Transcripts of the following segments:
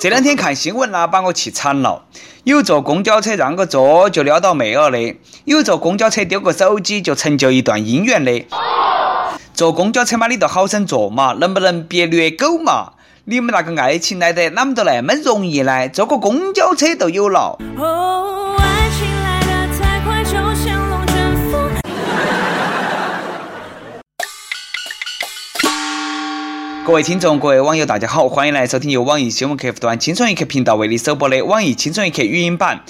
这两天看新闻啦，把我气惨了。有坐公交车让个座就撩到妹儿的，有坐公交车丢个手机就成就一段姻缘的。坐公交车嘛，你都好生坐嘛，能不能别虐狗嘛？你们那个爱情来的，啷么都那么容易呢？坐个公交车都有了。各位听众，各位网友，大家好，欢迎来收听由网易新闻客户端“轻松一刻”频道为你首播的网易轻松一刻语音版。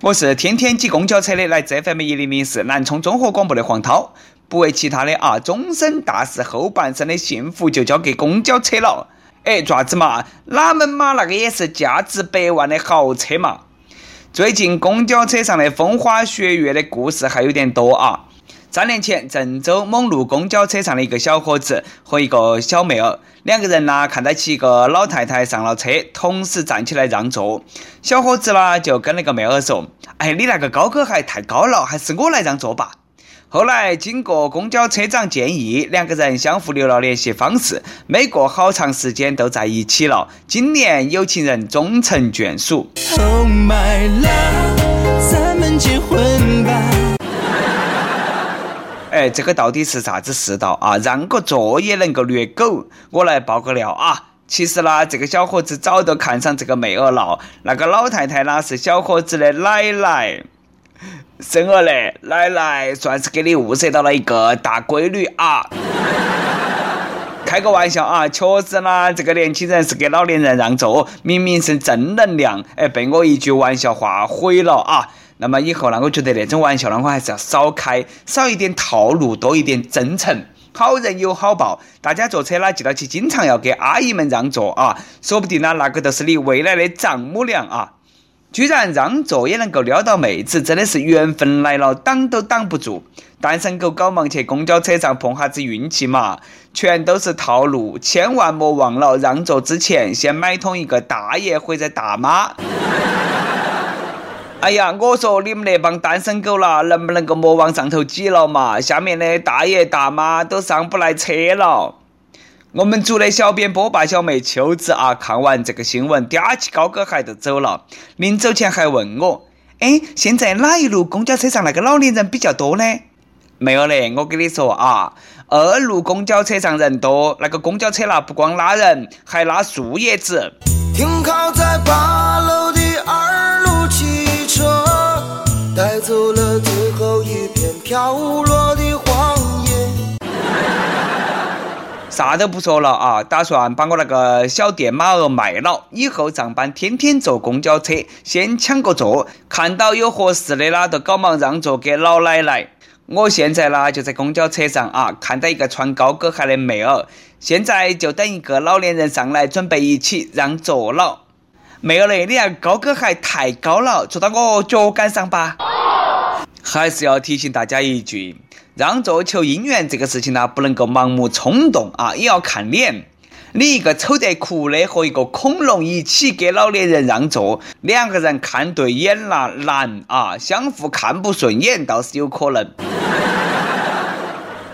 我是天天挤公交车的，来自 FM 一零零四南充综合广播的黄涛。不为其他的啊，终身大事后半生的幸福就交给公交车了。哎，爪子嘛，哪门嘛，那个也是价值百万的豪车嘛。最近公交车上的风花雪月的故事还有点多啊。三年前，郑州某路公交车上的一个小伙子和一个小妹儿，两个人呢看到起一个老太太上了车，同时站起来让座。小伙子呢就跟那个妹儿说：“哎，你那个高跟鞋太高了，还是我来让座吧。”后来经过公交车长建议，两个人相互留了联系方式，没过好长时间都在一起了。今年有情人终成眷属。Oh my love，咱们结婚。哎，这个到底是啥子世道啊？让个座也能够虐狗？我来爆个料啊！其实呢，这个小伙子早都看上这个妹儿了。那个老太太呢，是小伙子的奶奶。生儿嘞，奶奶算是给你物色到了一个大闺女啊！开个玩笑啊，确实呢，这个年轻人是给老年人让座，明明是正能量，哎，被我一句玩笑话毁了啊！那么以后呢，我觉得那种玩笑呢，我还是要少开，少一点套路，多一点真诚。好人有好报，大家坐车呢，记得去经常要给阿姨们让座啊，说不定呢，那个都是你未来的丈母娘啊。居然让座也能够撩到妹子，真的是缘分来了，挡都挡不住。单身狗搞忙去公交车上碰下子运气嘛，全都是套路，千万莫忘了让座之前先买通一个大爷或者大妈。哎呀，我说你们那帮单身狗啦，能不能够莫往上头挤了嘛？下面的大爷大妈都上不来车了。我们组的小编波霸小妹秋子啊，看完这个新闻，嗲起高跟鞋就走了。临走前还问我：“哎，现在哪一路公交车上那个老年人比较多呢？”没有嘞，我跟你说啊，二路公交车上人多，那个公交车啦，不光拉人，还拉树叶子。停靠在八楼带走了最后一片飘落的黄叶。啥都不说了啊，打算把我那个小电马儿卖了，以后上班天天坐公交车，先抢个座，看到有合适的啦，就赶忙让座给老奶奶。我现在呢就在公交车上啊，看到一个穿高跟鞋的妹儿，现在就等一个老年人上来，准备一起让座了。妹儿嘞，你那高跟鞋太高了，坐到我脚杆上吧。还是要提醒大家一句，让座求姻缘这个事情呢，不能够盲目冲动啊，也要看脸。你一个丑得哭的和一个恐龙一起给老年人让座，两个人看对眼了难啊，相互看不顺眼倒是有可能。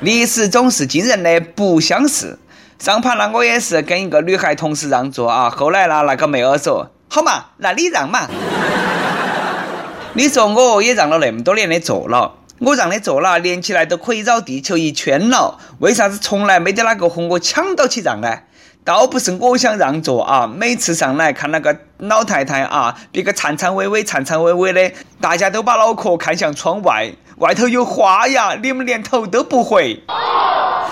历史总是惊人的不相似。上盘呢，我也是跟一个女孩同时让座啊，后来呢，那个妹儿说。好嘛，那你让嘛？你说我也让了那么多年的座了，我让的座了，连起来都可以绕地球一圈了，为啥子从来没得哪个和我抢到起让呢？倒不是我想让座啊，每次上来看那个老太太啊，别个颤颤巍巍、颤颤巍巍的，大家都把脑壳看向窗外，外头有花呀，你们连头都不回。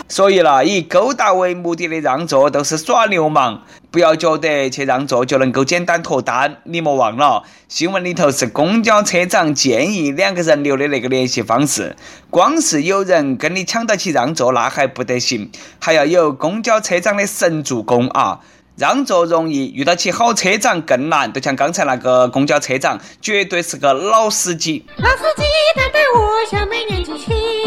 所以啦，以勾搭为目的的让座都是耍流氓，不要觉得去让座就能够简单脱单。你莫忘了，新闻里头是公交车长建议两个人留的那个联系方式。光是有人跟你抢到起让座，那还不得行，还要有公交车长的神助攻啊！让座容易，遇到起好车长更难。就像刚才那个公交车长，绝对是个老司机。老司机带带我向美年进去。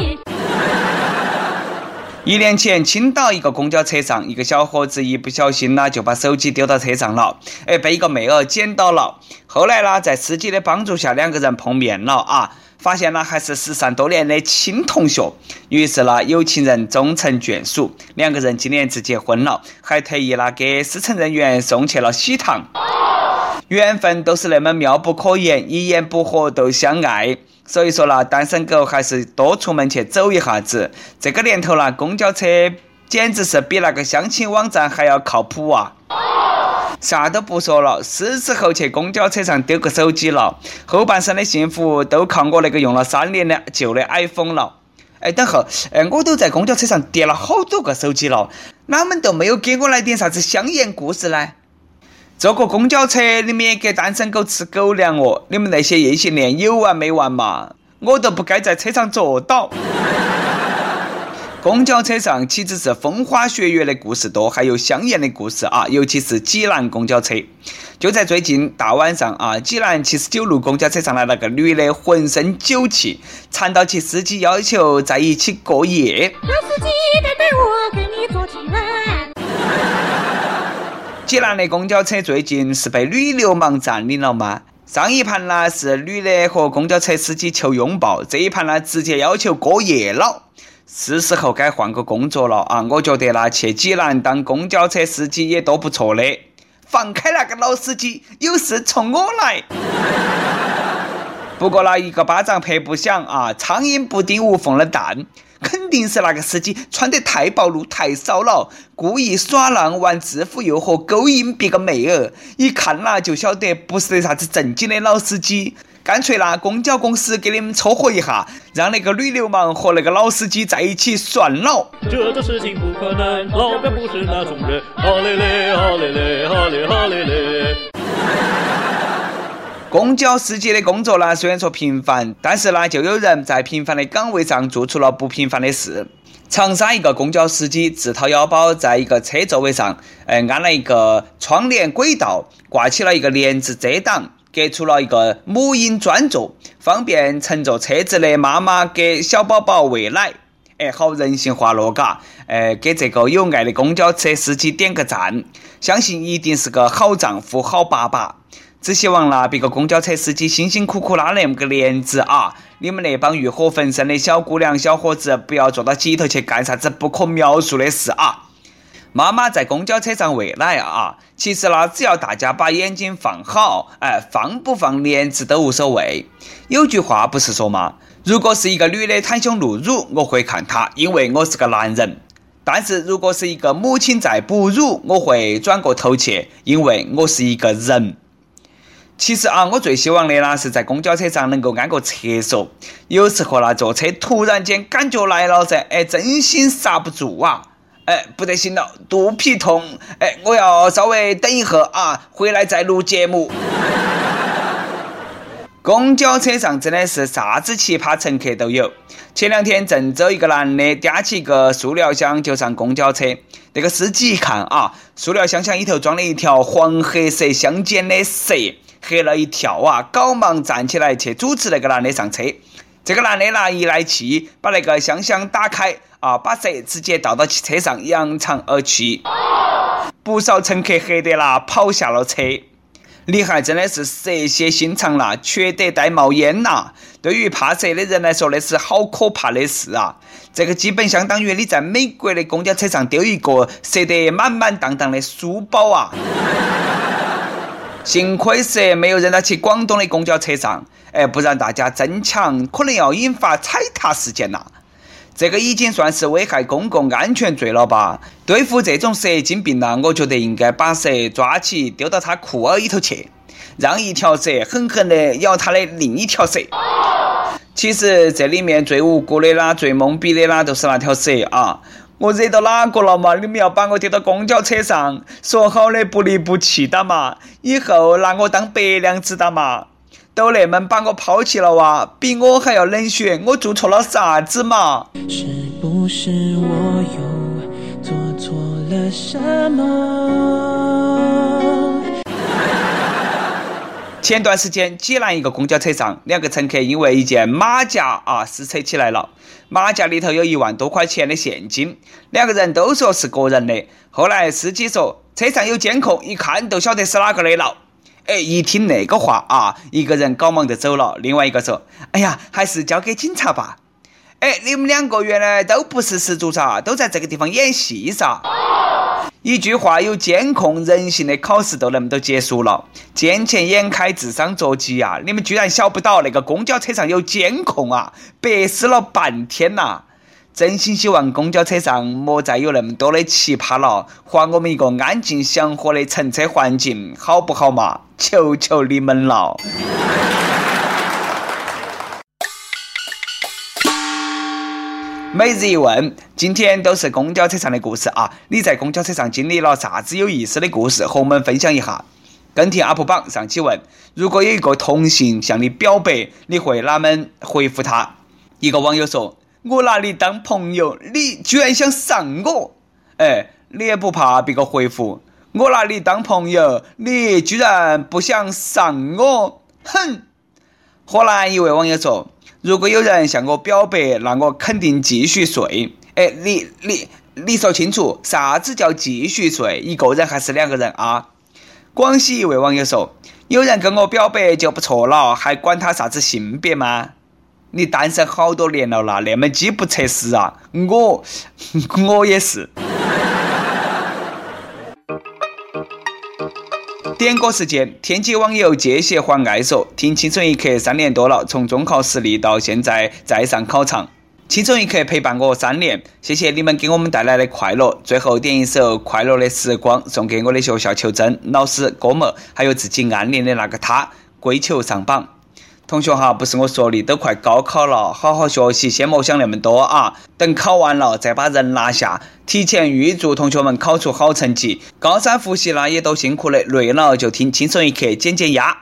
一年前，青岛一个公交车上，一个小伙子一不小心呢，就把手机丢到车上了，哎，被一个妹儿捡到了。后来呢，在司机的帮助下，两个人碰面了啊，发现呢还是失散多年的亲同学。于是呢，有情人终成眷属，两个人今年子结婚了，还特意呢给司乘人员送去了喜糖。缘分都是那么妙不可言，一言不合都相爱。所以说啦，单身狗还是多出门去走一下子。这个年头啦，公交车简直是比那个相亲网站还要靠谱啊！啥都不说了，是时候去公交车上丢个手机了。后半生的幸福都靠我那个用了三年的旧的 iPhone 了。哎，等会，哎，我都在公交车上跌了好多个手机了，哪们都没有给我来点啥子香艳故事呢？坐个公交车，你们也给单身狗吃狗粮哦！你们那些异性恋有完没完嘛？我都不该在车上坐到。公交车上岂止是风花雪月的故事多，还有香艳的故事啊！尤其是济南公交车。就在最近大晚上啊，济南七十九路公交车上来了个女的，浑身酒气，缠到其司机要求在一起过夜。老司机，带带我跟你坐济南。济南的公交车最近是被女流氓占领了吗？上一盘呢是女的和公交车司机求拥抱，这一盘呢直接要求过夜了。是时候该换个工作了啊！我觉得呢去济南当公交车司机也多不错的。放开那个老司机，有事冲我来。不过呢一个巴掌拍不响啊，苍蝇不叮无缝的蛋。肯定是那个司机穿得太暴露、太骚了，故意耍浪、玩制服诱惑、勾引别个妹儿，一看啦就晓得不是啥子正经的老司机。干脆拿，公交公司给你们撮合一下，让那个女流氓和那个老司机在一起算了。这种事情不可能，老板不是那种人。好嘞嘞，好嘞嘞，好嘞好嘞嘞。公交司机的工作呢，虽然说平凡，但是呢，就有人在平凡的岗位上做出了不平凡的事。长沙一个公交司机自掏腰包，在一个车座位上，呃，安了一个窗帘轨道，挂起了一个帘子遮挡，隔出了一个母婴专座，方便乘坐车子的妈妈给小宝宝喂奶。哎，好人性化咯，嘎！哎，给这个有爱的公交车司机点个赞，相信一定是个好丈夫、好爸爸。只希望啦，别个公交车司机辛辛苦苦拉那么个帘子啊，你们那帮欲火焚身的小姑娘、小伙子，不要坐到挤头去干啥子不可描述的事啊！妈妈在公交车上喂奶啊，其实呢，只要大家把眼睛放好，哎，放不放帘子都无所谓。有句话不是说吗？如果是一个女的袒胸露乳，我会看她，因为我是个男人；但是如果是一个母亲在哺乳，我会转过头去，因为我是一个人。其实啊，我最希望的呢是在公交车上能够安个厕所。有时候呢，坐车突然间感觉来了噻，哎，真心刹不住啊，哎，不得行了，肚皮痛，哎，我要稍微等一会啊，回来再录节目。公交车上真的是啥子奇葩乘客都有。前两天郑州一个男的掂起一个塑料箱就上公交车，那个司机一看啊，塑料箱箱里头装了一条黄黑色相间的蛇。吓了一跳啊！赶忙站起来去阻止那个男的上车。这个男的拿一来气，把那个箱箱打开啊，把蛇直接倒到汽车上，扬长而去。不少乘客吓得啦，跑下了车。你还真的是蛇蝎心肠啦，缺德带冒烟呐！对于怕蛇的人来说，那是好可怕的事啊！这个基本相当于你在美国的公交车上丢一个塞得满满当当的书包啊！幸亏是没有扔到去广东的公交车上，哎，不然大家争抢可能要引发踩踏事件呐。这个已经算是危害公共安全罪了吧？对付这种蛇精病呢，我觉得应该把蛇抓起丢到他裤儿里头去，让一条蛇狠狠地咬他的另一条蛇。其实这里面最无辜的啦，最懵逼的啦，都是那条蛇啊。我惹到哪个了嘛？你们要把我丢到公交车上，说好的不离不弃的嘛？以后拿我当白娘子的嘛？都那么把我抛弃了哇？比我还要冷血，我做错了啥子嘛？是不是我又做错了什么？前段时间，济南一个公交车上，两个乘客因为一件马甲啊撕扯起来了。马甲里头有一万多块钱的现金，两个人都说是个人的。后来司机说车上有监控，一看就晓得是哪个的了。哎，一听那个话啊，一个人赶忙就走了，另外一个说：“哎呀，还是交给警察吧。”哎，你们两个原来都不是失足噻，都在这个地方演戏噻。一句话，有监控，人性的考试都那么都结束了。见钱眼开，智商捉急啊！你们居然晓不到那个公交车上有监控啊！白思了半天呐！真心希望公交车上莫再有那么多的奇葩了，还我们一个安静祥和的乘车环境，好不好嘛？求求你们了！每日一问，今天都是公交车上的故事啊！你在公交车上经历了啥子有意思的故事？和我们分享一下。跟帖 UP 榜上期问：如果有一个同性向你表白，你会哪们回复他？一个网友说：“我拿你当朋友，你居然想上我！哎，你也不怕别个回复？我拿你当朋友，你居然不想上我？哼！”河南一位网友说。如果有人向我表白，那我肯定继续睡。哎，你你你说清楚，啥子叫继续睡？一个人还是两个人啊？广西一位网友说：“有人跟我表白就不错了，还管他啥子性别吗？你单身好多年了啦，那么饥不择食啊！我 我也是。”点歌时间，天津网友借血还爱说：听青春一刻三年多了，从中考失利到现在再上考场，青春一刻陪伴我三年，谢谢你们给我们带来的快乐。最后点一首《快乐的时光》，送给我的学校求真老师、哥们，还有自己暗恋的那个他，跪求上榜。同学哈，不是我说的，都快高考了，好好学习，先莫想那么多啊！等考完了再把人拿下。提前预祝同学们考出好成绩，高三复习呢也都辛苦了，累了就听轻松一刻减减压。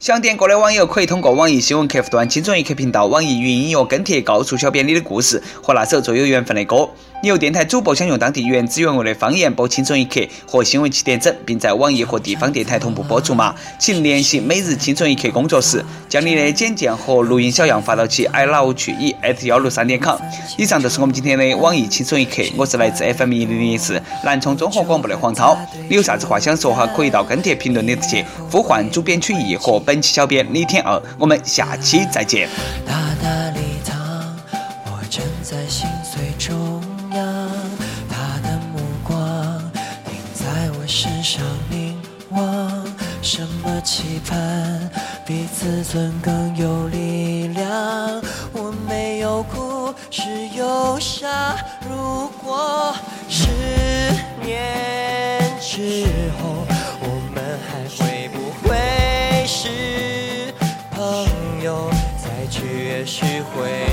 想点歌的网友可以通过网易新闻客户端“轻松一刻”频道、网易云音乐跟帖告诉小编你的故事和那首最有缘分的歌。你有电台主播想用当地原汁原味的方言播《轻松一刻》和新闻七点整，并在网易和地方电台同步播出吗？请联系每日《轻松一刻》工作室，将你的简介和录音小样发到其 i love 去 e at 幺六三点 com。以上就是我们今天的网易轻松一刻，我是来自 FM 一零零四南充综合广播的黄涛。你有啥子话想说哈？可以到跟帖评论里去呼唤主编曲艺和本期小编李天二。我们下期再见。大大礼堂，我站在心碎中央，他的目光停在我。身上凝望，什么期盼比自尊更有力量？我没有哭，是忧伤。如果十年之后，去也许会